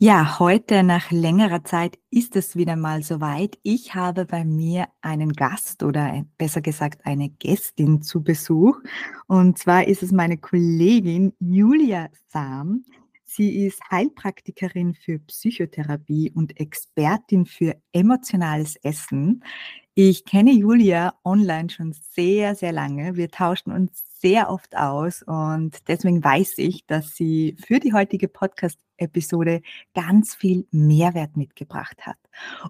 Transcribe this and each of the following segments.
Ja, heute nach längerer Zeit ist es wieder mal soweit. Ich habe bei mir einen Gast oder besser gesagt eine Gästin zu Besuch. Und zwar ist es meine Kollegin Julia Sam. Sie ist Heilpraktikerin für Psychotherapie und Expertin für emotionales Essen. Ich kenne Julia online schon sehr, sehr lange. Wir tauschen uns sehr oft aus und deswegen weiß ich, dass sie für die heutige Podcast-Episode ganz viel Mehrwert mitgebracht hat.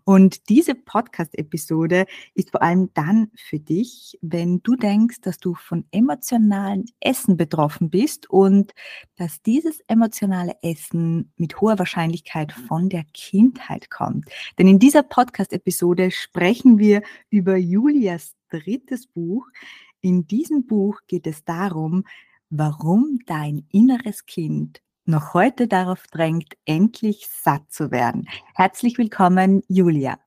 Und diese Podcast-Episode ist vor allem dann für dich, wenn du denkst, dass du von emotionalen Essen betroffen bist und dass dieses emotionale Essen mit hoher Wahrscheinlichkeit von der Kindheit kommt. Denn in dieser Podcast-Episode sprechen wir über Julias drittes Buch, in diesem Buch geht es darum, warum dein inneres Kind noch heute darauf drängt, endlich satt zu werden. Herzlich willkommen, Julia.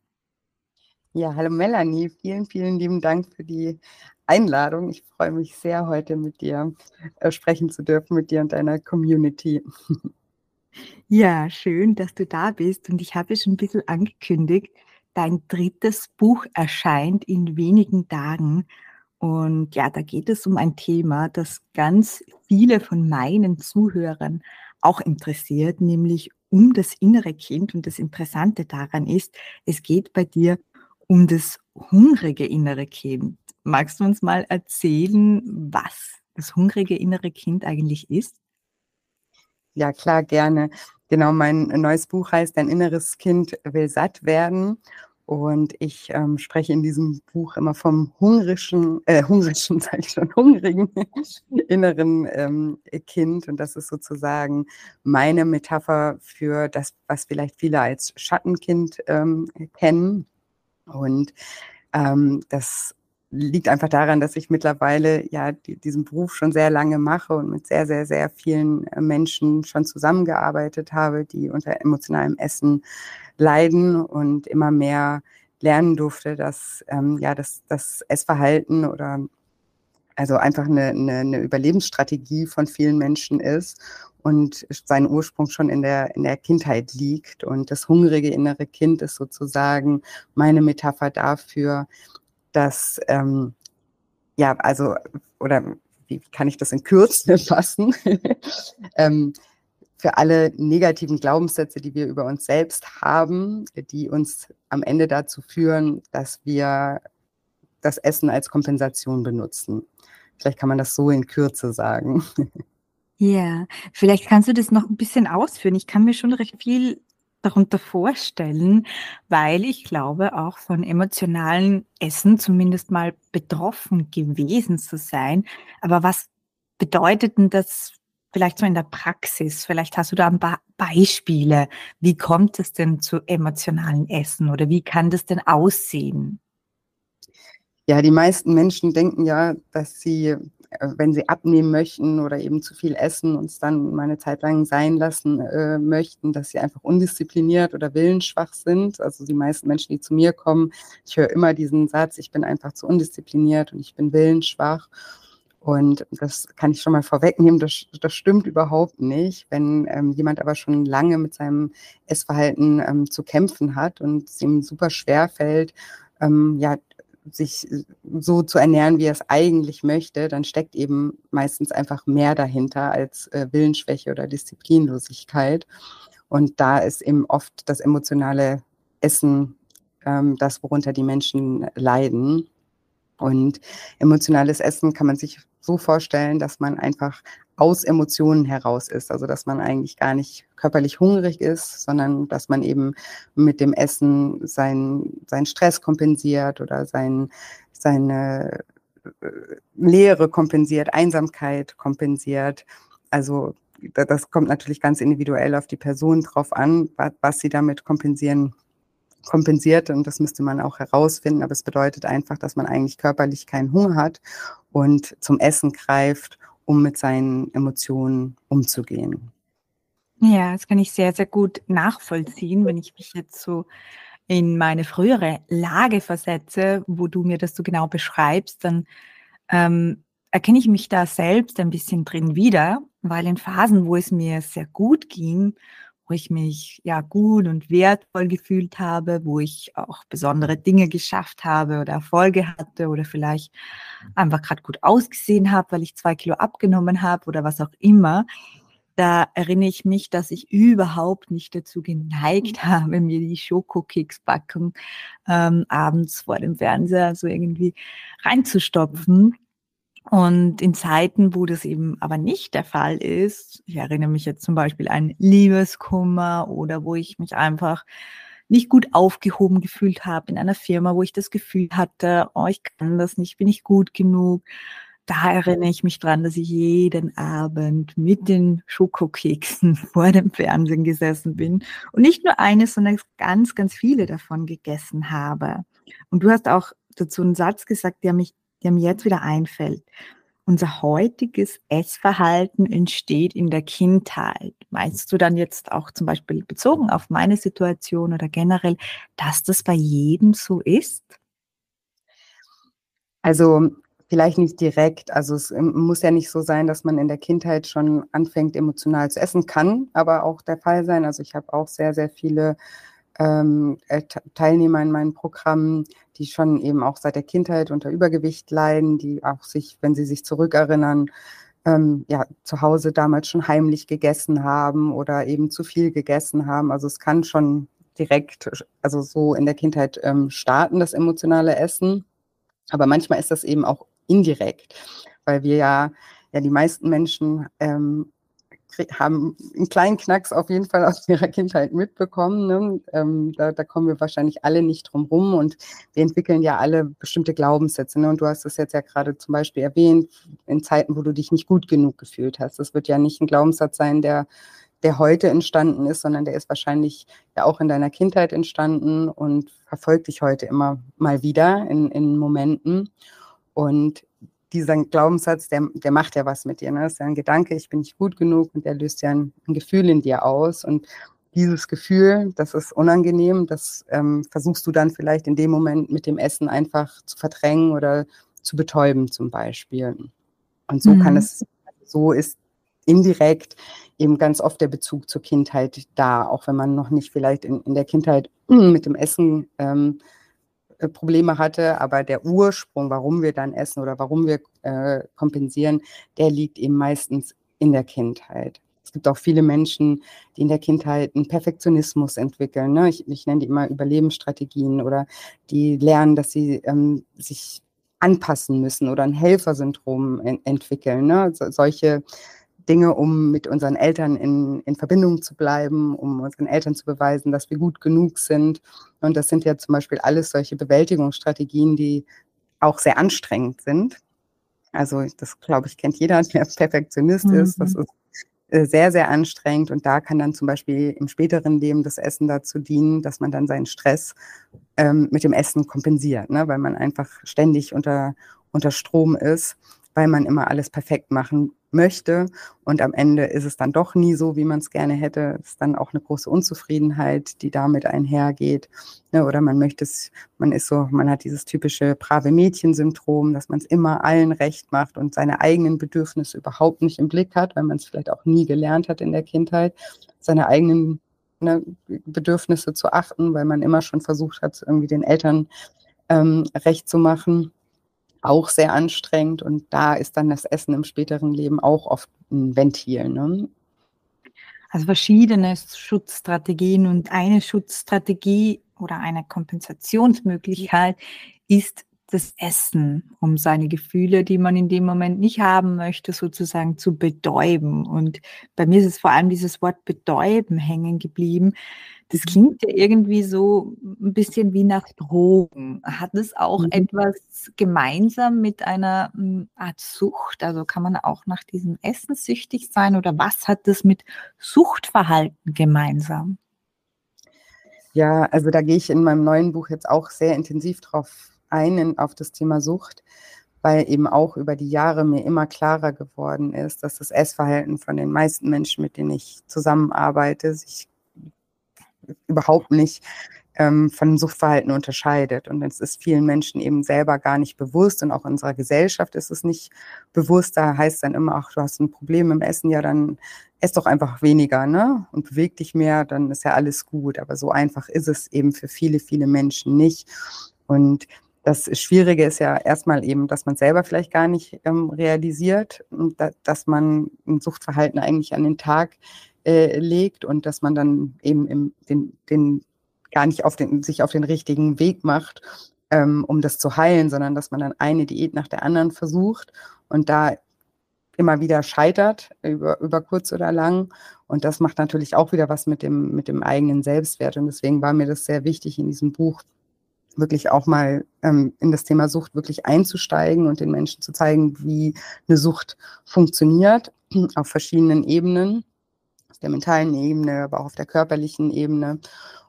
Ja, hallo Melanie. Vielen, vielen lieben Dank für die Einladung. Ich freue mich sehr, heute mit dir äh, sprechen zu dürfen, mit dir und deiner Community. Ja, schön, dass du da bist. Und ich habe schon ein bisschen angekündigt, dein drittes Buch erscheint in wenigen Tagen. Und ja, da geht es um ein Thema, das ganz viele von meinen Zuhörern auch interessiert, nämlich um das innere Kind. Und das Interessante daran ist, es geht bei dir um das hungrige innere Kind. Magst du uns mal erzählen, was das hungrige innere Kind eigentlich ist? Ja, klar, gerne. Genau, mein neues Buch heißt Dein inneres Kind will satt werden. Und ich ähm, spreche in diesem Buch immer vom hungrischen, äh, hungrischen, sage ich schon, hungrigen inneren ähm, Kind. Und das ist sozusagen meine Metapher für das, was vielleicht viele als Schattenkind ähm, kennen. Und ähm, das liegt einfach daran, dass ich mittlerweile ja die, diesen Beruf schon sehr lange mache und mit sehr, sehr, sehr vielen äh, Menschen schon zusammengearbeitet habe, die unter emotionalem Essen leiden und immer mehr lernen durfte, dass ähm, ja das, das Essverhalten oder also einfach eine, eine, eine Überlebensstrategie von vielen Menschen ist und seinen Ursprung schon in der, in der Kindheit liegt. Und das hungrige innere Kind ist sozusagen meine Metapher dafür, dass, ähm, ja, also, oder wie kann ich das in Kürze fassen? ähm, für alle negativen Glaubenssätze, die wir über uns selbst haben, die uns am Ende dazu führen, dass wir das Essen als Kompensation benutzen. Vielleicht kann man das so in Kürze sagen. Ja, vielleicht kannst du das noch ein bisschen ausführen. Ich kann mir schon recht viel darunter vorstellen, weil ich glaube, auch von emotionalen Essen zumindest mal betroffen gewesen zu sein. Aber was bedeutet denn das vielleicht so in der Praxis? Vielleicht hast du da ein paar Beispiele. Wie kommt es denn zu emotionalen Essen oder wie kann das denn aussehen? Ja, die meisten Menschen denken ja, dass sie, wenn sie abnehmen möchten oder eben zu viel essen und es dann mal eine Zeit lang sein lassen äh, möchten, dass sie einfach undiszipliniert oder willensschwach sind. Also die meisten Menschen, die zu mir kommen, ich höre immer diesen Satz, ich bin einfach zu undiszipliniert und ich bin willensschwach. Und das kann ich schon mal vorwegnehmen, das, das stimmt überhaupt nicht. Wenn ähm, jemand aber schon lange mit seinem Essverhalten ähm, zu kämpfen hat und es ihm super schwer fällt, ähm, ja, sich so zu ernähren, wie er es eigentlich möchte, dann steckt eben meistens einfach mehr dahinter als äh, Willensschwäche oder Disziplinlosigkeit. Und da ist eben oft das emotionale Essen ähm, das, worunter die Menschen leiden. Und emotionales Essen kann man sich so vorstellen, dass man einfach aus Emotionen heraus ist. Also dass man eigentlich gar nicht körperlich hungrig ist, sondern dass man eben mit dem Essen seinen, seinen Stress kompensiert oder sein, seine äh, Leere kompensiert, Einsamkeit kompensiert. Also das kommt natürlich ganz individuell auf die Person drauf an, was, sie damit kompensieren kompensiert und das müsste man auch herausfinden, aber es bedeutet einfach, dass man eigentlich körperlich keinen Hunger hat und zum Essen greift, um mit seinen Emotionen umzugehen. Ja, das kann ich sehr, sehr gut nachvollziehen, wenn ich mich jetzt so in meine frühere Lage versetze, wo du mir das so genau beschreibst, dann ähm, erkenne ich mich da selbst ein bisschen drin wieder, weil in Phasen, wo es mir sehr gut ging wo ich mich ja gut und wertvoll gefühlt habe, wo ich auch besondere Dinge geschafft habe oder Erfolge hatte oder vielleicht einfach gerade gut ausgesehen habe, weil ich zwei Kilo abgenommen habe oder was auch immer. Da erinnere ich mich, dass ich überhaupt nicht dazu geneigt habe, mir die Schokokeks-Packung ähm, abends vor dem Fernseher so irgendwie reinzustopfen. Und in Zeiten, wo das eben aber nicht der Fall ist, ich erinnere mich jetzt zum Beispiel an Liebeskummer oder wo ich mich einfach nicht gut aufgehoben gefühlt habe in einer Firma, wo ich das Gefühl hatte, oh, ich kann das nicht, bin ich gut genug. Da erinnere ich mich dran, dass ich jeden Abend mit den Schokokeksen vor dem Fernsehen gesessen bin und nicht nur eine, sondern ganz, ganz viele davon gegessen habe. Und du hast auch dazu einen Satz gesagt, der mich der mir jetzt wieder einfällt. Unser heutiges Essverhalten entsteht in der Kindheit. Meinst du dann jetzt auch zum Beispiel bezogen auf meine Situation oder generell, dass das bei jedem so ist? Also vielleicht nicht direkt. Also es ähm, muss ja nicht so sein, dass man in der Kindheit schon anfängt, emotional zu essen. Kann aber auch der Fall sein. Also ich habe auch sehr, sehr viele ähm, äh, Teilnehmer in meinen Programmen, die schon eben auch seit der Kindheit unter Übergewicht leiden, die auch sich, wenn sie sich zurückerinnern, ähm, ja, zu Hause damals schon heimlich gegessen haben oder eben zu viel gegessen haben. Also es kann schon direkt, also so in der Kindheit ähm, starten, das emotionale Essen. Aber manchmal ist das eben auch indirekt, weil wir ja, ja die meisten Menschen ähm, haben einen kleinen Knacks auf jeden Fall aus ihrer Kindheit mitbekommen. Ne? Ähm, da, da, kommen wir wahrscheinlich alle nicht drum rum und wir entwickeln ja alle bestimmte Glaubenssätze. Ne? Und du hast es jetzt ja gerade zum Beispiel erwähnt, in Zeiten, wo du dich nicht gut genug gefühlt hast. Das wird ja nicht ein Glaubenssatz sein, der, der heute entstanden ist, sondern der ist wahrscheinlich ja auch in deiner Kindheit entstanden und verfolgt dich heute immer mal wieder in, in Momenten. Und dieser Glaubenssatz, der, der macht ja was mit dir. Ne? Das ist ja ein Gedanke, ich bin nicht gut genug und der löst ja ein, ein Gefühl in dir aus. Und dieses Gefühl, das ist unangenehm, das ähm, versuchst du dann vielleicht in dem Moment mit dem Essen einfach zu verdrängen oder zu betäuben zum Beispiel. Und so mhm. kann es, so ist indirekt eben ganz oft der Bezug zur Kindheit da, auch wenn man noch nicht vielleicht in, in der Kindheit mit dem Essen ähm, äh, Probleme hatte, aber der Ursprung, warum wir dann essen oder warum wir äh, kompensieren, der liegt eben meistens in der Kindheit. Es gibt auch viele Menschen, die in der Kindheit einen Perfektionismus entwickeln. Ne? Ich, ich, nenne die immer Überlebensstrategien oder die lernen, dass sie ähm, sich anpassen müssen oder ein Helfersyndrom en entwickeln. Ne? So, solche Dinge, um mit unseren Eltern in, in Verbindung zu bleiben, um unseren Eltern zu beweisen, dass wir gut genug sind. Und das sind ja zum Beispiel alles solche Bewältigungsstrategien, die auch sehr anstrengend sind. Also das, glaube ich, kennt jeder, der Perfektionist mhm. ist. Das ist äh, sehr, sehr anstrengend. Und da kann dann zum Beispiel im späteren Leben das Essen dazu dienen, dass man dann seinen Stress ähm, mit dem Essen kompensiert, ne? weil man einfach ständig unter, unter Strom ist, weil man immer alles perfekt machen möchte. Und am Ende ist es dann doch nie so, wie man es gerne hätte. Es ist dann auch eine große Unzufriedenheit, die damit einhergeht. Ne, oder man möchte es, man ist so, man hat dieses typische brave Mädchen-Syndrom, dass man es immer allen recht macht und seine eigenen Bedürfnisse überhaupt nicht im Blick hat, weil man es vielleicht auch nie gelernt hat in der Kindheit, seine eigenen ne, Bedürfnisse zu achten, weil man immer schon versucht hat, irgendwie den Eltern ähm, recht zu machen auch sehr anstrengend und da ist dann das Essen im späteren Leben auch oft ein Ventil. Ne? Also verschiedene Schutzstrategien und eine Schutzstrategie oder eine Kompensationsmöglichkeit ist das Essen, um seine Gefühle, die man in dem Moment nicht haben möchte, sozusagen zu betäuben. Und bei mir ist es vor allem dieses Wort betäuben hängen geblieben, Das klingt ja irgendwie so ein bisschen wie nach Drogen. Hat es auch mhm. etwas gemeinsam mit einer hm, Art Sucht? Also kann man auch nach diesem Essen süchtig sein oder was hat das mit Suchtverhalten gemeinsam? Ja, also da gehe ich in meinem neuen Buch jetzt auch sehr intensiv drauf ein, in, auf das Thema Sucht, weil eben auch über die Jahre mir immer klarer geworden ist, dass das Essverhalten von den meisten Menschen, mit denen ich zusammenarbeite, sich überhaupt nicht ähm, von Suchtverhalten unterscheidet. Und es ist vielen Menschen eben selber gar nicht bewusst und auch unserer Gesellschaft ist es nicht bewusst. Da heißt dann immer, ach, du hast ein Problem im Essen, ja, dann ess doch einfach weniger, ne? Und beweg dich mehr, dann ist ja alles gut. Aber so einfach ist es eben für viele, viele Menschen nicht. Und das Schwierige ist ja erstmal eben, dass man selber vielleicht gar nicht ähm, realisiert, da, dass man ein Suchtverhalten eigentlich an den Tag äh, legt und dass man dann eben im, den, den gar nicht auf den, sich auf den richtigen Weg macht, ähm, um das zu heilen, sondern dass man dann eine Diät nach der anderen versucht und da immer wieder scheitert, über, über kurz oder lang. Und das macht natürlich auch wieder was mit dem, mit dem eigenen Selbstwert. Und deswegen war mir das sehr wichtig, in diesem Buch wirklich auch mal ähm, in das Thema Sucht wirklich einzusteigen und den Menschen zu zeigen, wie eine Sucht funktioniert auf verschiedenen Ebenen der mentalen Ebene, aber auch auf der körperlichen Ebene.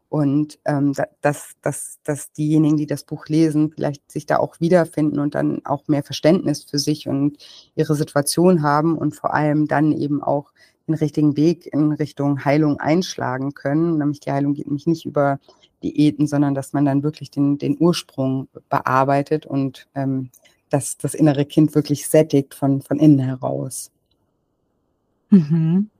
Und ähm, dass, dass, dass diejenigen, die das Buch lesen, vielleicht sich da auch wiederfinden und dann auch mehr Verständnis für sich und ihre Situation haben und vor allem dann eben auch den richtigen Weg in Richtung Heilung einschlagen können. Nämlich die Heilung geht nämlich nicht über Diäten, sondern dass man dann wirklich den, den Ursprung bearbeitet und ähm, dass das innere Kind wirklich sättigt von, von innen heraus. Mhm.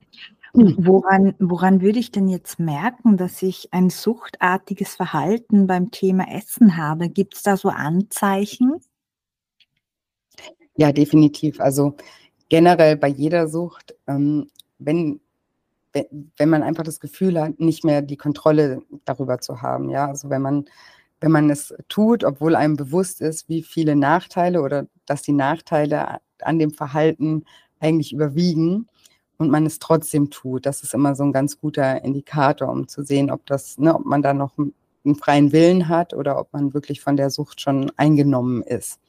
Hm. Woran, woran würde ich denn jetzt merken, dass ich ein suchtartiges Verhalten beim Thema Essen habe? Gibt es da so Anzeichen? Ja, definitiv. Also generell bei jeder Sucht, ähm, wenn, wenn man einfach das Gefühl hat, nicht mehr die Kontrolle darüber zu haben, ja, also wenn man, wenn man es tut, obwohl einem bewusst ist, wie viele Nachteile oder dass die Nachteile an dem Verhalten eigentlich überwiegen, und man es trotzdem tut. Das ist immer so ein ganz guter Indikator, um zu sehen, ob das, ne, ob man da noch einen freien Willen hat oder ob man wirklich von der Sucht schon eingenommen ist.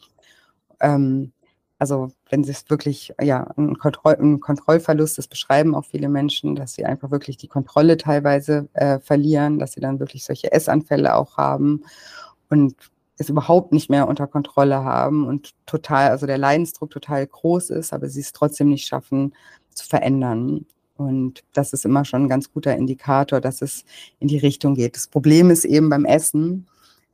Ähm, also wenn es wirklich ja ein, Kontroll, ein, Kontrollverlust ist, beschreiben auch viele Menschen, dass sie einfach wirklich die Kontrolle teilweise äh, verlieren, dass sie dann wirklich solche Essanfälle auch haben und es überhaupt nicht mehr unter Kontrolle haben und total, also der Leidensdruck total groß ist, aber sie es trotzdem nicht schaffen, zu verändern. Und das ist immer schon ein ganz guter Indikator, dass es in die Richtung geht. Das Problem ist eben beim Essen,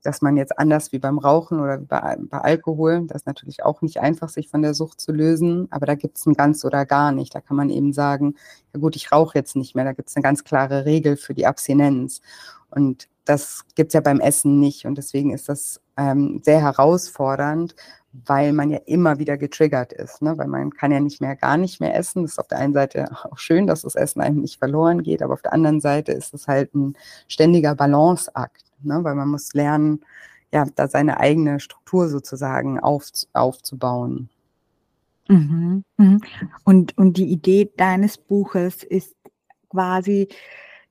dass man jetzt anders wie beim Rauchen oder bei, bei Alkohol, das ist natürlich auch nicht einfach, sich von der Sucht zu lösen, aber da gibt es ein ganz oder gar nicht. Da kann man eben sagen, ja gut, ich rauche jetzt nicht mehr, da gibt es eine ganz klare Regel für die Abstinenz. Und das gibt es ja beim Essen nicht. Und deswegen ist das ähm, sehr herausfordernd, weil man ja immer wieder getriggert ist, ne? weil man kann ja nicht mehr gar nicht mehr essen. Das ist auf der einen Seite auch schön, dass das Essen einem nicht verloren geht, aber auf der anderen Seite ist es halt ein ständiger Balanceakt, ne? weil man muss lernen, ja, da seine eigene Struktur sozusagen auf, aufzubauen. Mhm, mhm. Und, und die Idee deines Buches ist quasi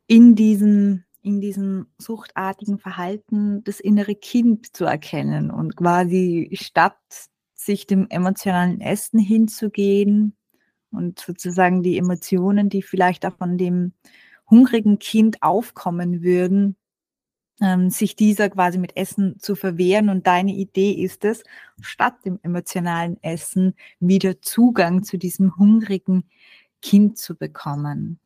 in diesem in diesem suchtartigen Verhalten das innere Kind zu erkennen und quasi statt sich dem emotionalen Essen hinzugehen und sozusagen die Emotionen, die vielleicht auch von dem hungrigen Kind aufkommen würden, ähm, sich dieser quasi mit Essen zu verwehren. Und deine Idee ist es, statt dem emotionalen Essen wieder Zugang zu diesem hungrigen Kind zu bekommen.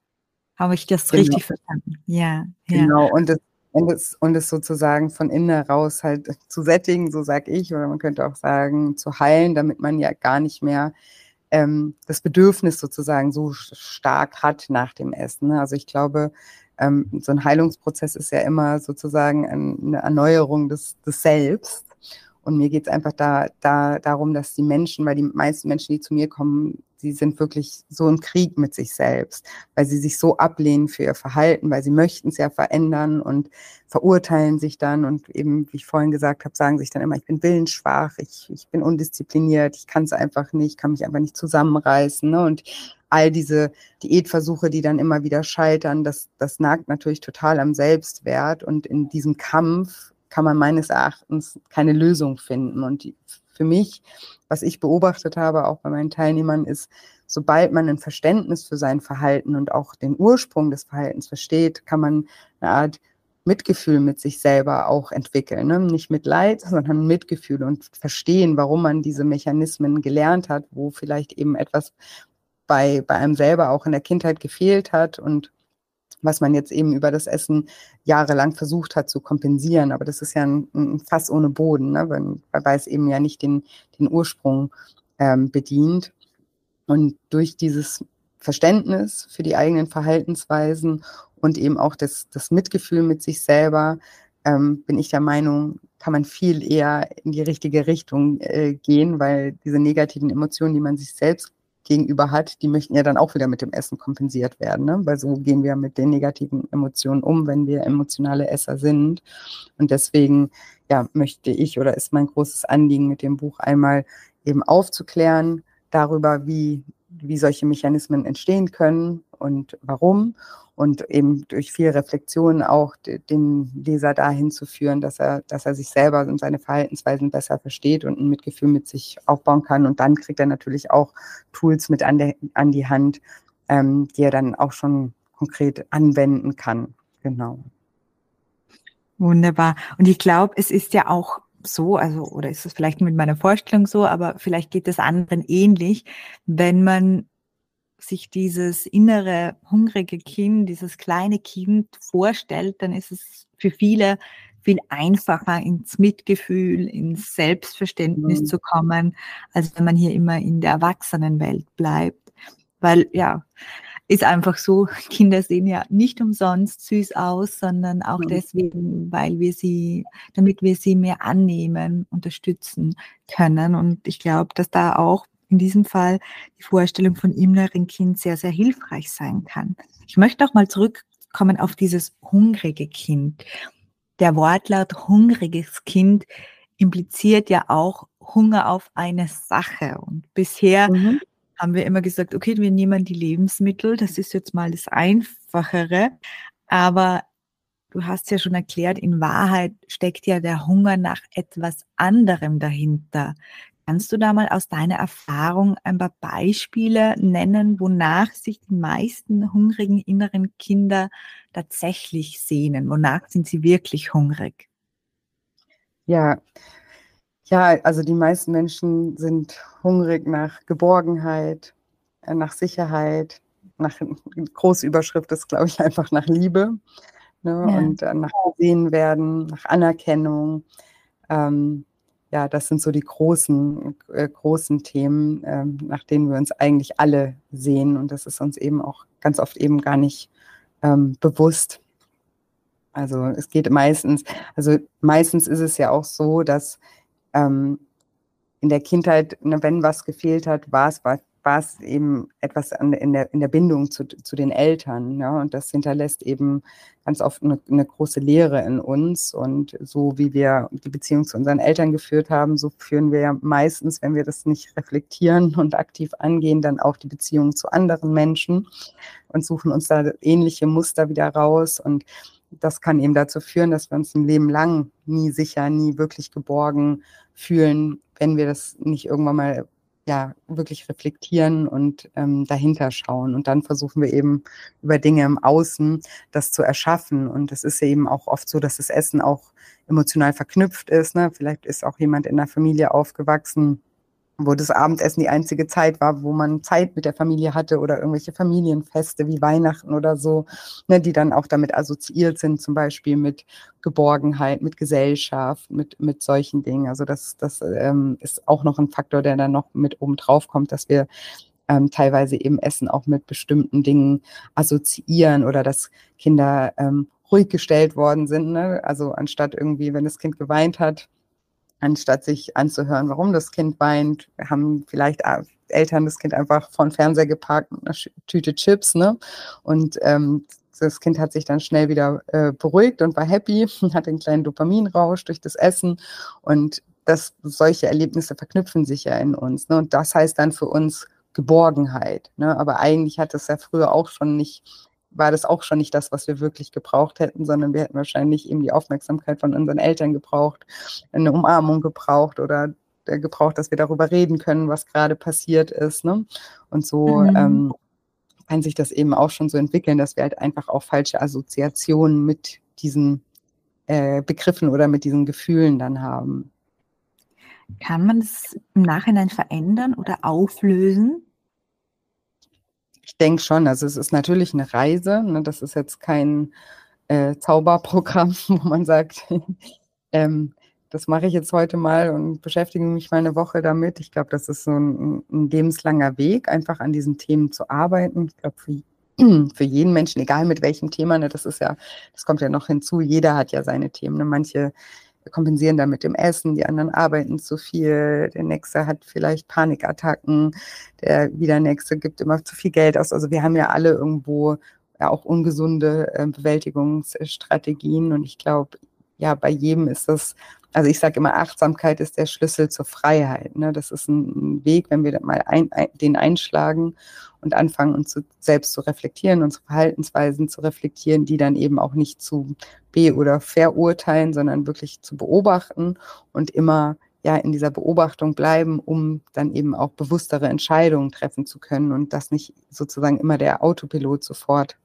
Habe ich das genau. richtig verstanden? Ja, ja. Genau, und es, und, es, und es sozusagen von innen heraus halt zu sättigen, so sage ich, oder man könnte auch sagen, zu heilen, damit man ja gar nicht mehr ähm, das Bedürfnis sozusagen so stark hat nach dem Essen. Ne? Also ich glaube, ähm, so ein Heilungsprozess ist ja immer sozusagen eine Erneuerung des, des Selbst. Und mir geht es einfach da, da darum, dass die Menschen, weil die meisten Menschen, die zu mir kommen, sie sind wirklich so im Krieg mit sich selbst, weil sie sich so ablehnen für ihr Verhalten, weil sie möchten es ja verändern und verurteilen sich dann und eben, wie ich vorhin gesagt habe, sagen sich dann immer, ich bin willensschwach, ich, ich bin undiszipliniert, ich kann es einfach nicht, kann mich einfach nicht zusammenreißen. Ne? Und all diese Diätversuche, die dann immer wieder scheitern, das, das nagt natürlich total am Selbstwert und in diesem Kampf kann man meines Erachtens keine Lösung finden. Und die, für mich, was ich beobachtet habe, auch bei meinen Teilnehmern, ist, sobald man ein Verständnis für sein Verhalten und auch den Ursprung des Verhaltens versteht, kann man eine Art Mitgefühl mit sich selber auch entwickeln. Ne? Nicht Mitleid, sondern Mitgefühl und verstehen, warum man diese Mechanismen gelernt hat, wo vielleicht eben etwas bei, bei einem selber auch in der Kindheit gefehlt hat und was man jetzt eben über das Essen jahrelang versucht hat zu kompensieren. Aber das ist ja ein, ein Fass ohne Boden, ne? weil, weil es eben ja nicht den, den Ursprung ähm, bedient. Und durch dieses Verständnis für die eigenen Verhaltensweisen und eben auch das, das Mitgefühl mit sich selber, ähm, bin ich der Meinung, kann man viel eher in die richtige Richtung äh, gehen, weil diese negativen Emotionen, die man sich selbst gegenüber hat, die möchten ja dann auch wieder mit dem Essen kompensiert werden. Ne? Weil so gehen wir mit den negativen Emotionen um, wenn wir emotionale Esser sind. Und deswegen ja, möchte ich oder ist mein großes Anliegen mit dem Buch einmal eben aufzuklären darüber, wie, wie solche Mechanismen entstehen können und warum und eben durch viel Reflexion auch den Leser dahin zu führen, dass er, dass er sich selber und seine Verhaltensweisen besser versteht und ein Mitgefühl mit sich aufbauen kann. Und dann kriegt er natürlich auch Tools mit an, der, an die Hand, ähm, die er dann auch schon konkret anwenden kann. Genau. Wunderbar. Und ich glaube, es ist ja auch so, also, oder ist es vielleicht mit meiner Vorstellung so, aber vielleicht geht es anderen ähnlich, wenn man sich dieses innere, hungrige Kind, dieses kleine Kind vorstellt, dann ist es für viele viel einfacher, ins Mitgefühl, ins Selbstverständnis mhm. zu kommen, als wenn man hier immer in der Erwachsenenwelt bleibt. Weil ja, ist einfach so, Kinder sehen ja nicht umsonst süß aus, sondern auch mhm. deswegen, weil wir sie, damit wir sie mehr annehmen, unterstützen können. Und ich glaube, dass da auch in diesem Fall die Vorstellung von inneren Kind sehr, sehr hilfreich sein kann. Ich möchte auch mal zurückkommen auf dieses hungrige Kind. Der Wortlaut hungriges Kind impliziert ja auch Hunger auf eine Sache. Und bisher mhm. Haben wir immer gesagt, okay, wir nehmen die Lebensmittel, das ist jetzt mal das Einfachere. Aber du hast ja schon erklärt, in Wahrheit steckt ja der Hunger nach etwas anderem dahinter. Kannst du da mal aus deiner Erfahrung ein paar Beispiele nennen, wonach sich die meisten hungrigen inneren Kinder tatsächlich sehnen? Wonach sind sie wirklich hungrig? Ja, ja, also die meisten Menschen sind hungrig nach Geborgenheit, äh, nach Sicherheit, nach Großüberschrift ist, glaube ich, einfach nach Liebe ne? ja. und äh, nach gesehen werden, nach Anerkennung. Ähm, ja, das sind so die großen, äh, großen Themen, äh, nach denen wir uns eigentlich alle sehen. Und das ist uns eben auch ganz oft eben gar nicht ähm, bewusst. Also es geht meistens, also meistens ist es ja auch so, dass ähm, in der Kindheit, ne, wenn was gefehlt hat, war es, war, war es eben etwas an, in, der, in der Bindung zu, zu den Eltern. Ja? Und das hinterlässt eben ganz oft eine, eine, große Lehre in uns. Und so wie wir die Beziehung zu unseren Eltern geführt haben, so führen wir ja meistens, wenn wir das nicht reflektieren und aktiv angehen, dann auch die Beziehung zu anderen Menschen und suchen uns da ähnliche Muster wieder raus. Und das kann eben dazu führen, dass wir uns ein Leben lang nie sicher, nie wirklich geborgen fühlen, wenn wir das nicht irgendwann mal ja wirklich reflektieren und ähm, dahinter schauen. Und dann versuchen wir eben über Dinge im Außen das zu erschaffen. Und es ist ja eben auch oft so, dass das Essen auch emotional verknüpft ist. Ne? Vielleicht ist auch jemand in der Familie aufgewachsen, wo das Abendessen die einzige Zeit war, wo man Zeit mit der Familie hatte oder irgendwelche Familienfeste wie Weihnachten oder so, ne, die dann auch damit assoziiert sind, zum Beispiel mit Geborgenheit, mit Gesellschaft, mit, mit solchen Dingen. Also das, das ähm, ist auch noch ein Faktor, der dann noch mit oben drauf kommt, dass wir ähm, teilweise eben Essen auch mit bestimmten Dingen assoziieren oder dass Kinder ähm, ruhig gestellt worden sind. Ne? Also anstatt irgendwie, wenn das Kind geweint hat, anstatt sich anzuhören, warum das Kind weint, haben vielleicht Eltern das Kind einfach vor den Fernseher geparkt mit einer Tüte Chips, ne? Und ähm, das Kind hat sich dann schnell wieder äh, beruhigt und war happy, hat einen kleinen Dopaminrausch durch das Essen und das, solche Erlebnisse verknüpfen sich ja in uns. Ne? Und das heißt dann für uns Geborgenheit. Ne? Aber eigentlich hat es ja früher auch schon nicht, war das auch schon nicht das, was wir wirklich gebraucht hätten, sondern wir hätten wahrscheinlich eben die Aufmerksamkeit von unseren Eltern gebraucht, eine Umarmung gebraucht oder gebraucht, dass wir darüber reden können, was gerade passiert ist. Ne? Und so mhm. ähm, kann sich das eben auch schon so entwickeln, dass wir halt einfach auch falsche Assoziationen mit diesen äh, Begriffen oder mit diesen Gefühlen dann haben. Kann man es im Nachhinein verändern oder auflösen? Ich denke schon. Also es ist natürlich eine Reise. Ne? Das ist jetzt kein äh, Zauberprogramm, wo man sagt, ähm, das mache ich jetzt heute mal und beschäftige mich mal eine Woche damit. Ich glaube, das ist so ein, ein, lebenslanger Weg, einfach an diesen Themen zu arbeiten. Ich glaube, für, für jeden Menschen, egal mit welchem Thema, ne, das ist ja, das kommt ja noch hinzu, jeder hat ja seine Themen. Ne? Manche kompensieren dann mit dem Essen, die anderen arbeiten zu viel, der nächste hat vielleicht Panikattacken, der wieder nächste gibt immer zu viel Geld aus. Also wir haben ja alle irgendwo ja auch ungesunde äh, Bewältigungsstrategien und ich glaube, ja, bei jedem ist das also ich sage immer, Achtsamkeit ist der Schlüssel zur Freiheit. Ne? Das ist ein Weg, wenn wir mal ein, ein, den einschlagen und anfangen, uns zu, selbst zu reflektieren, unsere Verhaltensweisen zu reflektieren, die dann eben auch nicht zu be- oder verurteilen, sondern wirklich zu beobachten und immer ja in dieser Beobachtung bleiben, um dann eben auch bewusstere Entscheidungen treffen zu können und das nicht sozusagen immer der Autopilot sofort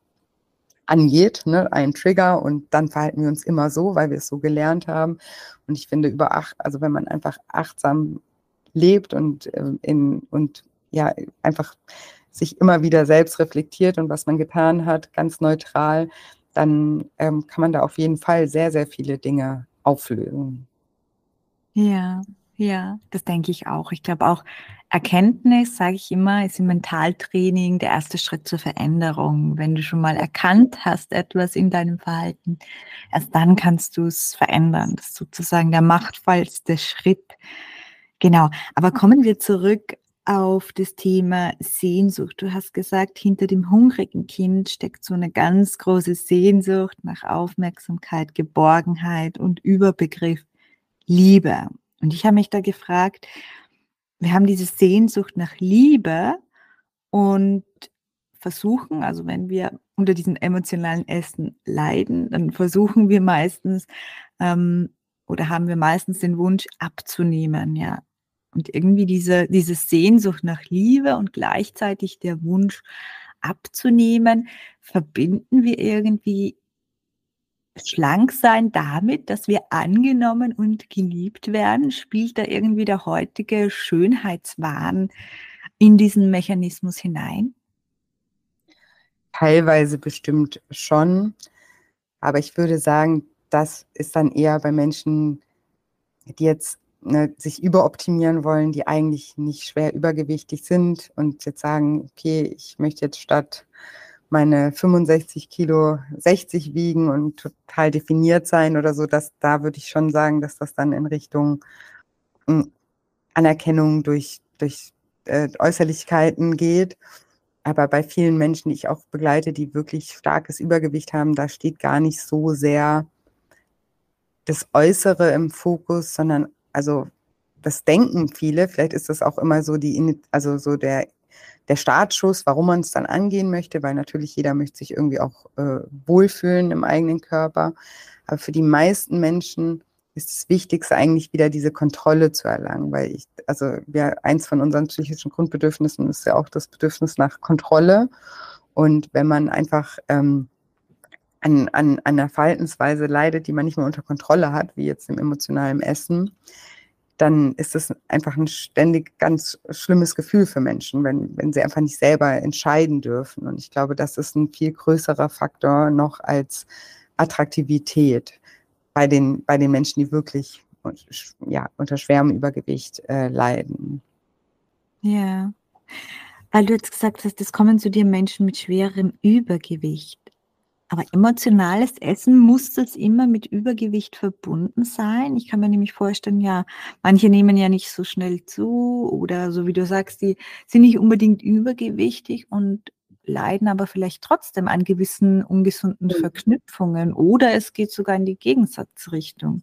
angeht, ne, ein Trigger und dann verhalten wir uns immer so, weil wir es so gelernt haben. Und ich finde, über acht, also wenn man einfach achtsam lebt und äh, in und ja einfach sich immer wieder selbst reflektiert und was man getan hat, ganz neutral, dann ähm, kann man da auf jeden Fall sehr, sehr viele Dinge auflösen. Ja, ja, das denke ich auch. Ich glaube auch, Erkenntnis, sage ich immer, ist im Mentaltraining der erste Schritt zur Veränderung. Wenn du schon mal erkannt hast, etwas in deinem Verhalten, erst dann kannst du es verändern. Das ist sozusagen der machtvollste Schritt. Genau. Aber kommen wir zurück auf das Thema Sehnsucht. Du hast gesagt, hinter dem hungrigen Kind steckt so eine ganz große Sehnsucht nach Aufmerksamkeit, Geborgenheit und Überbegriff Liebe. Und ich habe mich da gefragt, wir haben diese Sehnsucht nach Liebe und versuchen, also wenn wir unter diesem emotionalen Essen leiden, dann versuchen wir meistens ähm, oder haben wir meistens den Wunsch abzunehmen, ja. Und irgendwie diese, diese Sehnsucht nach Liebe und gleichzeitig der Wunsch abzunehmen, verbinden wir irgendwie schlank sein damit, dass wir angenommen und geliebt werden? Spielt da irgendwie der heutige Schönheitswahn in diesen Mechanismus hinein? Teilweise bestimmt schon. Aber ich würde sagen, das ist dann eher bei Menschen, die jetzt ne, sich überoptimieren wollen, die eigentlich nicht schwer übergewichtig sind und jetzt sagen, okay, ich möchte jetzt statt meine 65 Kilo 60 wiegen und total definiert sein oder so, dass da würde ich schon sagen, dass das dann in Richtung hm, Anerkennung durch, durch äh, Äußerlichkeiten geht. Aber bei vielen Menschen, die ich auch begleite, die wirklich starkes Übergewicht haben, da steht gar nicht so sehr das Äußere im Fokus, sondern also das denken viele, vielleicht ist das auch immer so die, also so der der Startschuss, warum man es dann angehen möchte, weil natürlich jeder möchte sich irgendwie auch äh, wohlfühlen im eigenen Körper. Aber für die meisten Menschen ist das Wichtigste eigentlich wieder diese Kontrolle zu erlangen, weil ich, also wir, eins von unseren psychischen Grundbedürfnissen ist ja auch das Bedürfnis nach Kontrolle. Und wenn man einfach ähm, an, an, einer Verhaltensweise leidet, die man nicht mehr unter Kontrolle hat, wie jetzt im emotionalen Essen, dann ist es einfach ein ständig ganz schlimmes Gefühl für Menschen, wenn, wenn sie einfach nicht selber entscheiden dürfen. Und ich glaube, das ist ein viel größerer Faktor noch als Attraktivität bei den, bei den Menschen, die wirklich ja, unter schwerem Übergewicht äh, leiden. Ja, weil du jetzt gesagt hast, es kommen zu dir Menschen mit schwerem Übergewicht. Aber emotionales Essen, muss das immer mit Übergewicht verbunden sein? Ich kann mir nämlich vorstellen, ja, manche nehmen ja nicht so schnell zu oder so wie du sagst, die sind nicht unbedingt übergewichtig und leiden aber vielleicht trotzdem an gewissen ungesunden Verknüpfungen oder es geht sogar in die Gegensatzrichtung.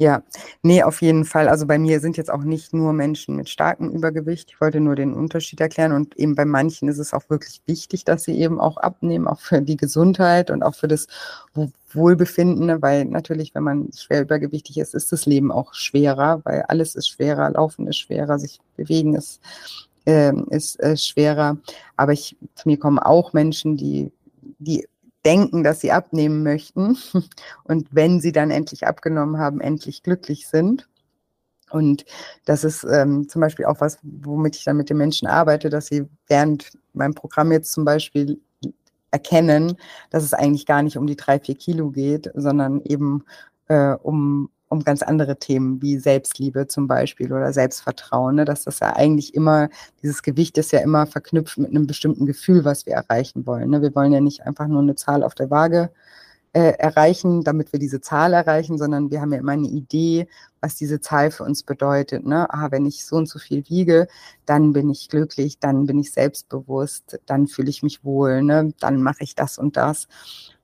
Ja, nee, auf jeden Fall. Also bei mir sind jetzt auch nicht nur Menschen mit starkem Übergewicht. Ich wollte nur den Unterschied erklären. Und eben bei manchen ist es auch wirklich wichtig, dass sie eben auch abnehmen, auch für die Gesundheit und auch für das Wohlbefinden. Ne? Weil natürlich, wenn man schwer übergewichtig ist, ist das Leben auch schwerer, weil alles ist schwerer, Laufen ist schwerer, sich bewegen ist, äh, ist äh, schwerer. Aber ich, zu mir kommen auch Menschen, die, die denken, dass sie abnehmen möchten und wenn sie dann endlich abgenommen haben, endlich glücklich sind. Und das ist ähm, zum Beispiel auch was, womit ich dann mit den Menschen arbeite, dass sie während meinem Programm jetzt zum Beispiel erkennen, dass es eigentlich gar nicht um die drei, vier Kilo geht, sondern eben äh, um um ganz andere Themen wie Selbstliebe zum Beispiel oder Selbstvertrauen, ne? dass das ja eigentlich immer, dieses Gewicht ist ja immer verknüpft mit einem bestimmten Gefühl, was wir erreichen wollen. Ne? Wir wollen ja nicht einfach nur eine Zahl auf der Waage äh, erreichen, damit wir diese Zahl erreichen, sondern wir haben ja immer eine Idee, was diese Zahl für uns bedeutet. Ne? Ah, wenn ich so und so viel wiege, dann bin ich glücklich, dann bin ich selbstbewusst, dann fühle ich mich wohl, ne? dann mache ich das und das.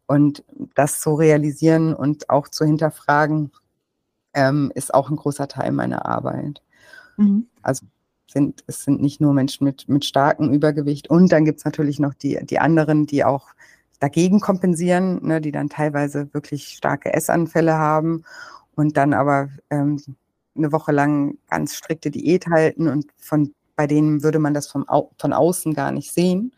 Und das zu realisieren und auch zu hinterfragen, ähm, ist auch ein großer Teil meiner Arbeit. Mhm. Also sind, es sind nicht nur Menschen mit, mit starkem Übergewicht und dann gibt es natürlich noch die, die anderen, die auch dagegen kompensieren, ne, die dann teilweise wirklich starke Essanfälle haben und dann aber ähm, eine Woche lang ganz strikte Diät halten und von bei denen würde man das vom, von außen gar nicht sehen,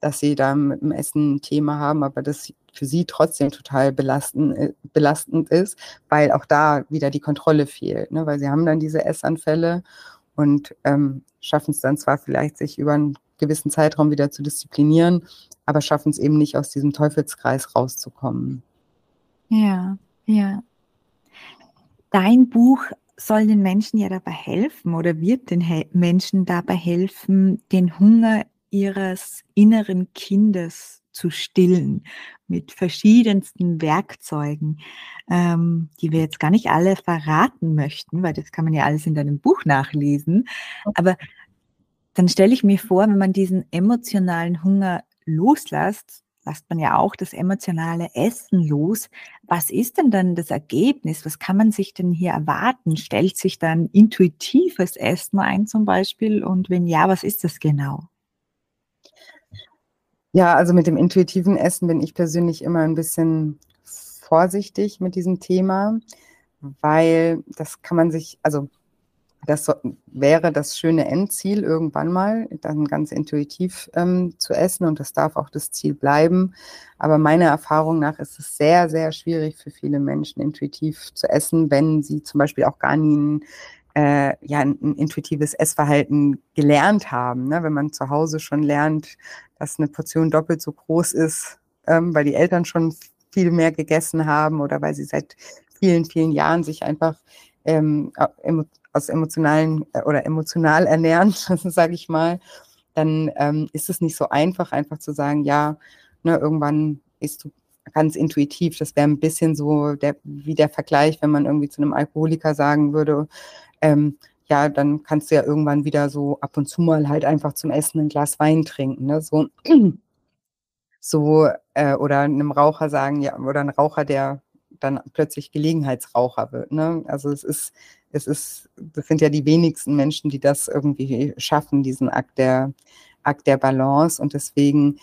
dass sie da mit dem Essen ein Thema haben, aber das für sie trotzdem total belastend, äh, belastend ist, weil auch da wieder die Kontrolle fehlt, ne? weil sie haben dann diese Essanfälle und ähm, schaffen es dann zwar vielleicht, sich über einen gewissen Zeitraum wieder zu disziplinieren, aber schaffen es eben nicht, aus diesem Teufelskreis rauszukommen. Ja, ja. Dein Buch soll den Menschen ja dabei helfen oder wird den He Menschen dabei helfen, den Hunger ihres inneren Kindes zu stillen mit verschiedensten Werkzeugen, ähm, die wir jetzt gar nicht alle verraten möchten, weil das kann man ja alles in deinem Buch nachlesen. Aber dann stelle ich mir vor, wenn man diesen emotionalen Hunger loslässt, lasst man ja auch das emotionale Essen los. Was ist denn dann das Ergebnis? Was kann man sich denn hier erwarten? Stellt sich dann intuitives Essen ein zum Beispiel? Und wenn ja, was ist das genau? Ja, also mit dem intuitiven Essen bin ich persönlich immer ein bisschen vorsichtig mit diesem Thema, weil das kann man sich, also das so, wäre das schöne Endziel irgendwann mal, dann ganz intuitiv ähm, zu essen und das darf auch das Ziel bleiben. Aber meiner Erfahrung nach ist es sehr, sehr schwierig für viele Menschen intuitiv zu essen, wenn sie zum Beispiel auch gar nie ein äh, ja, ein, ein, intuitives Essverhalten gelernt haben. Ne? Wenn man zu Hause schon lernt, dass eine Portion doppelt so groß ist, ähm, weil die Eltern schon viel mehr gegessen haben oder weil sie seit vielen, vielen Jahren sich einfach ähm, aus emotionalen äh, oder emotional ernähren, sage ich mal, dann ähm, ist es nicht so einfach, einfach zu sagen, ja, ne, irgendwann isst du ganz intuitiv. Das wäre ein bisschen so der, wie der Vergleich, wenn man irgendwie zu einem Alkoholiker sagen würde, ähm, ja, dann kannst du ja irgendwann wieder so ab und zu mal halt einfach zum Essen ein Glas Wein trinken. Ne? So, so äh, oder einem Raucher sagen, ja, oder ein Raucher, der dann plötzlich Gelegenheitsraucher wird. Ne? Also es ist, es ist, das sind ja die wenigsten Menschen, die das irgendwie schaffen, diesen Akt der, Akt der Balance. Und deswegen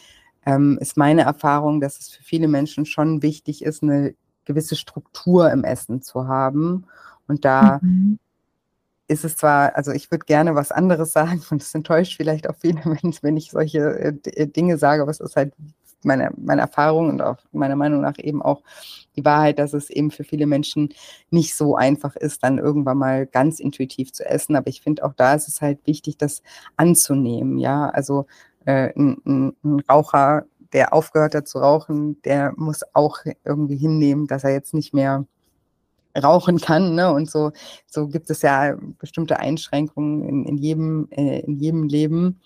ähm, ist meine Erfahrung, dass es für viele Menschen schon wichtig ist, eine gewisse Struktur im Essen zu haben. Und da mhm ist es zwar, also ich würde gerne was anderes sagen und es enttäuscht vielleicht auch viele Menschen, wenn ich solche äh, äh, Dinge sage, aber es ist halt meine, meine Erfahrung und auch meiner Meinung nach eben auch die Wahrheit, dass es eben für viele Menschen nicht so einfach ist, dann irgendwann mal ganz intuitiv zu essen. Aber ich finde auch da ist es halt wichtig, das anzunehmen. Ja, also äh, ein, ein, ein Raucher, der aufgehört hat zu rauchen, der muss auch irgendwie hinnehmen, dass er jetzt nicht mehr rauchen kann. Ne? Und so, so gibt es ja bestimmte Einschränkungen in, in, jedem, äh, in jedem Leben.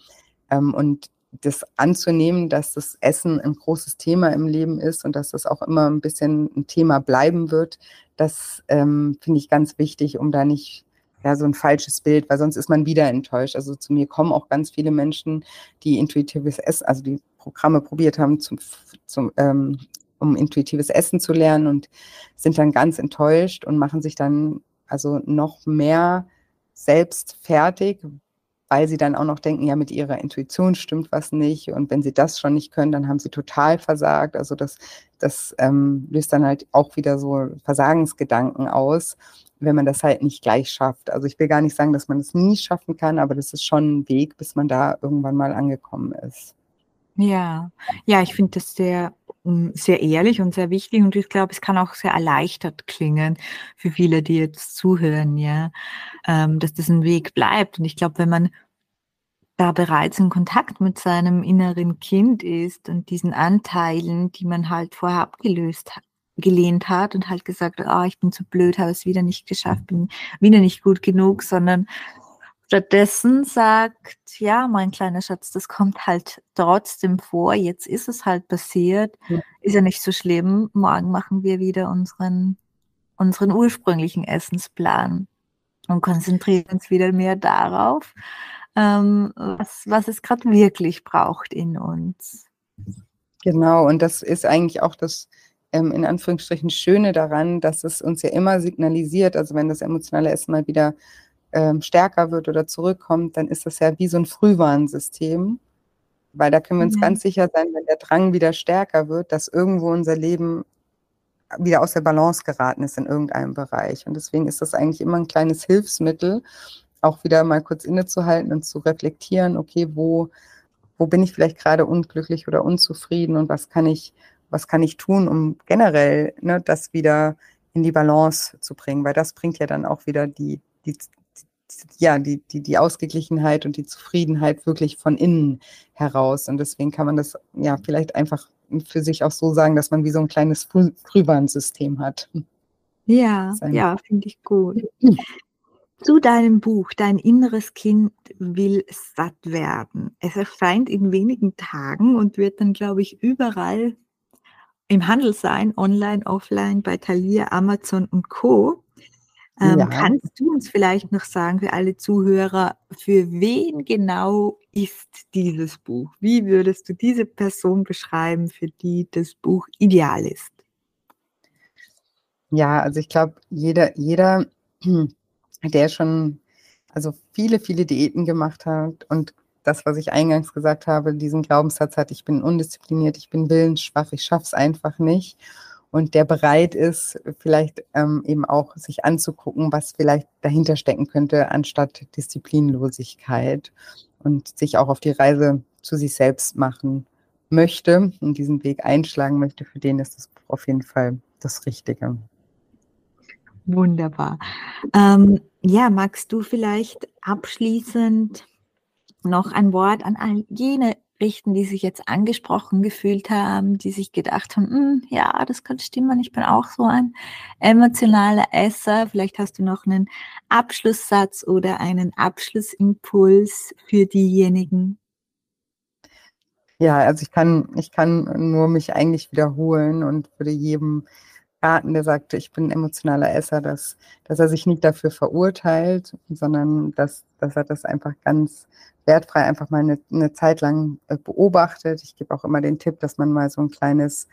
Ähm, und das anzunehmen, dass das Essen ein großes Thema im Leben ist und dass das auch immer ein bisschen ein Thema bleiben wird, das ähm, finde ich ganz wichtig, um da nicht ja, so ein falsches Bild, weil sonst ist man wieder enttäuscht. Also zu mir kommen auch ganz viele Menschen, die intuitives Essen, also die Programme probiert haben, zum, zum, ähm, um intuitives Essen zu lernen und sind dann ganz enttäuscht und machen sich dann also noch mehr selbst fertig, weil sie dann auch noch denken, ja, mit ihrer Intuition stimmt was nicht. Und wenn sie das schon nicht können, dann haben sie total versagt. Also das, das ähm, löst dann halt auch wieder so Versagensgedanken aus, wenn man das halt nicht gleich schafft. Also ich will gar nicht sagen, dass man es das nie schaffen kann, aber das ist schon ein Weg, bis man da irgendwann mal angekommen ist. Ja, ja, ich finde das sehr, sehr ehrlich und sehr wichtig und ich glaube, es kann auch sehr erleichtert klingen für viele, die jetzt zuhören, ja, ähm, dass das ein Weg bleibt. Und ich glaube, wenn man da bereits in Kontakt mit seinem inneren Kind ist und diesen Anteilen, die man halt vorher abgelöst hat, gelehnt hat und halt gesagt hat, oh, ich bin zu blöd, habe es wieder nicht geschafft, bin wieder nicht gut genug, sondern stattdessen sagt, ja, mein kleiner Schatz, das kommt halt trotzdem vor, jetzt ist es halt passiert, ja. ist ja nicht so schlimm, morgen machen wir wieder unseren, unseren ursprünglichen Essensplan und konzentrieren uns wieder mehr darauf, ähm, was, was es gerade wirklich braucht in uns. Genau, und das ist eigentlich auch das ähm, in Anführungsstrichen Schöne daran, dass es uns ja immer signalisiert, also wenn das emotionale Essen mal wieder ähm, stärker wird oder zurückkommt, dann ist das ja wie so ein Frühwarnsystem, weil da können wir uns ja. ganz sicher sein, wenn der Drang wieder stärker wird, dass irgendwo unser Leben wieder aus der Balance geraten ist in irgendeinem Bereich. Und deswegen ist das eigentlich immer ein kleines Hilfsmittel, auch wieder mal kurz innezuhalten und zu reflektieren, okay, wo, wo bin ich vielleicht gerade unglücklich oder unzufrieden und was kann ich, was kann ich tun, um generell ne, das wieder in die Balance zu bringen, weil das bringt ja dann auch wieder die, die, ja, die, die, die Ausgeglichenheit und die Zufriedenheit wirklich von innen heraus. Und deswegen kann man das ja vielleicht einfach für sich auch so sagen, dass man wie so ein kleines Frühwarnsystem hat. Ja, Sein. ja, finde ich gut. Zu deinem Buch, Dein inneres Kind will satt werden. Es erscheint in wenigen Tagen und wird dann, glaube ich, überall im Handel sein, online, offline, bei Thalia, Amazon und Co. Ähm, ja. Kannst du uns vielleicht noch sagen für alle Zuhörer, für wen genau ist dieses Buch? Wie würdest du diese Person beschreiben, für die das Buch ideal ist? Ja, also ich glaube, jeder, jeder, der schon also viele, viele Diäten gemacht hat und das, was ich eingangs gesagt habe, diesen Glaubenssatz hat, ich bin undiszipliniert, ich bin willensschwach, ich schaffe es einfach nicht und der bereit ist, vielleicht ähm, eben auch sich anzugucken, was vielleicht dahinter stecken könnte, anstatt Disziplinlosigkeit und sich auch auf die Reise zu sich selbst machen möchte und diesen Weg einschlagen möchte, für den ist das auf jeden Fall das Richtige. Wunderbar. Ähm, ja, magst du vielleicht abschließend noch ein Wort an all jene richten, die sich jetzt angesprochen gefühlt haben, die sich gedacht haben, hm, ja, das kann stimmen, ich bin auch so ein emotionaler Esser. Vielleicht hast du noch einen Abschlusssatz oder einen Abschlussimpuls für diejenigen. Ja, also ich kann, ich kann nur mich eigentlich wiederholen und würde jedem raten, der sagte, ich bin emotionaler Esser, dass, dass er sich nicht dafür verurteilt, sondern dass, dass er das einfach ganz wertfrei einfach mal eine, eine Zeit lang äh, beobachtet. Ich gebe auch immer den Tipp, dass man mal so ein kleines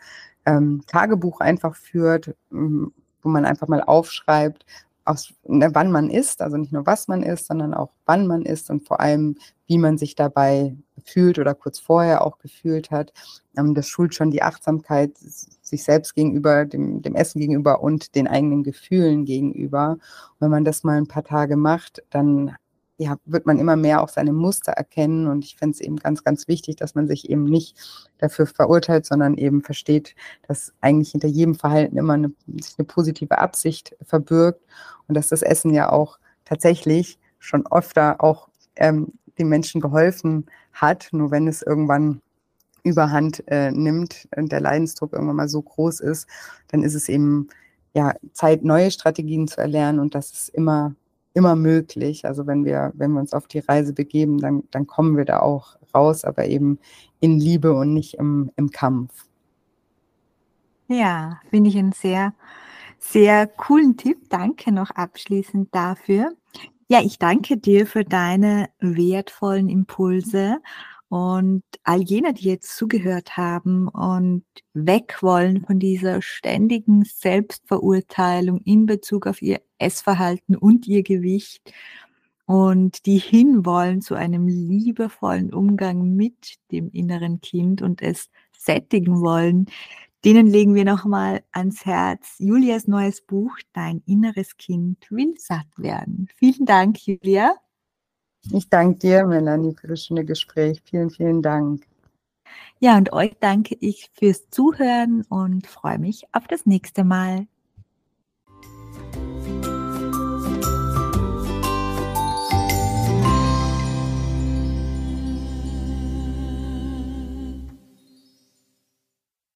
ähm, Tagebuch einfach führt, wo man einfach mal aufschreibt, aus, ne, wann man isst, also nicht nur was man isst, sondern auch wann man isst und vor allem, wie man sich dabei fühlt oder kurz vorher auch gefühlt hat. Ähm, das schult schon die Achtsamkeit sich selbst gegenüber, dem, dem Essen gegenüber und den eigenen Gefühlen gegenüber. Und wenn man das mal ein paar Tage macht, dann ja, wird man immer mehr auch seine Muster erkennen. Und ich finde es eben ganz, ganz wichtig, dass man sich eben nicht dafür verurteilt, sondern eben versteht, dass eigentlich hinter jedem Verhalten immer eine, sich eine positive Absicht verbirgt und dass das Essen ja auch tatsächlich schon öfter auch ähm, den Menschen geholfen hat. Nur wenn es irgendwann überhand äh, nimmt und der Leidensdruck irgendwann mal so groß ist, dann ist es eben ja Zeit, neue Strategien zu erlernen und das ist immer immer möglich. Also wenn wir, wenn wir uns auf die Reise begeben, dann, dann kommen wir da auch raus, aber eben in Liebe und nicht im, im Kampf. Ja, finde ich einen sehr, sehr coolen Tipp. Danke noch abschließend dafür. Ja, ich danke dir für deine wertvollen Impulse und all jene, die jetzt zugehört haben und weg wollen von dieser ständigen Selbstverurteilung in Bezug auf ihr Essverhalten und ihr Gewicht und die hinwollen zu einem liebevollen Umgang mit dem inneren Kind und es sättigen wollen, denen legen wir nochmal ans Herz Julias neues Buch Dein inneres Kind will satt werden. Vielen Dank, Julia. Ich danke dir, Melanie, für das schöne Gespräch. Vielen, vielen Dank. Ja, und euch danke ich fürs Zuhören und freue mich auf das nächste Mal.